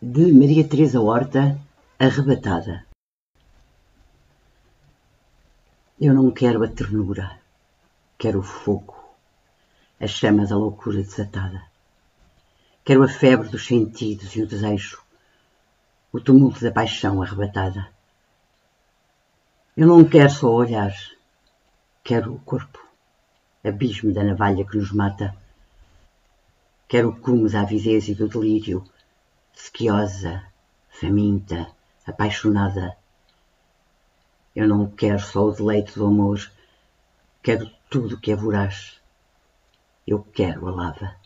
de Maria Teresa Horta Arrebatada Eu não quero a ternura, quero o fogo, a chama da loucura desatada. Quero a febre dos sentidos e o desejo, o tumulto da paixão arrebatada. Eu não quero só olhar, quero o corpo, abismo da navalha que nos mata. Quero o cume da avidez e do delírio, sequiosa, faminta, apaixonada. Eu não quero só o deleite do amor, quero tudo que é voraz. Eu quero a lava.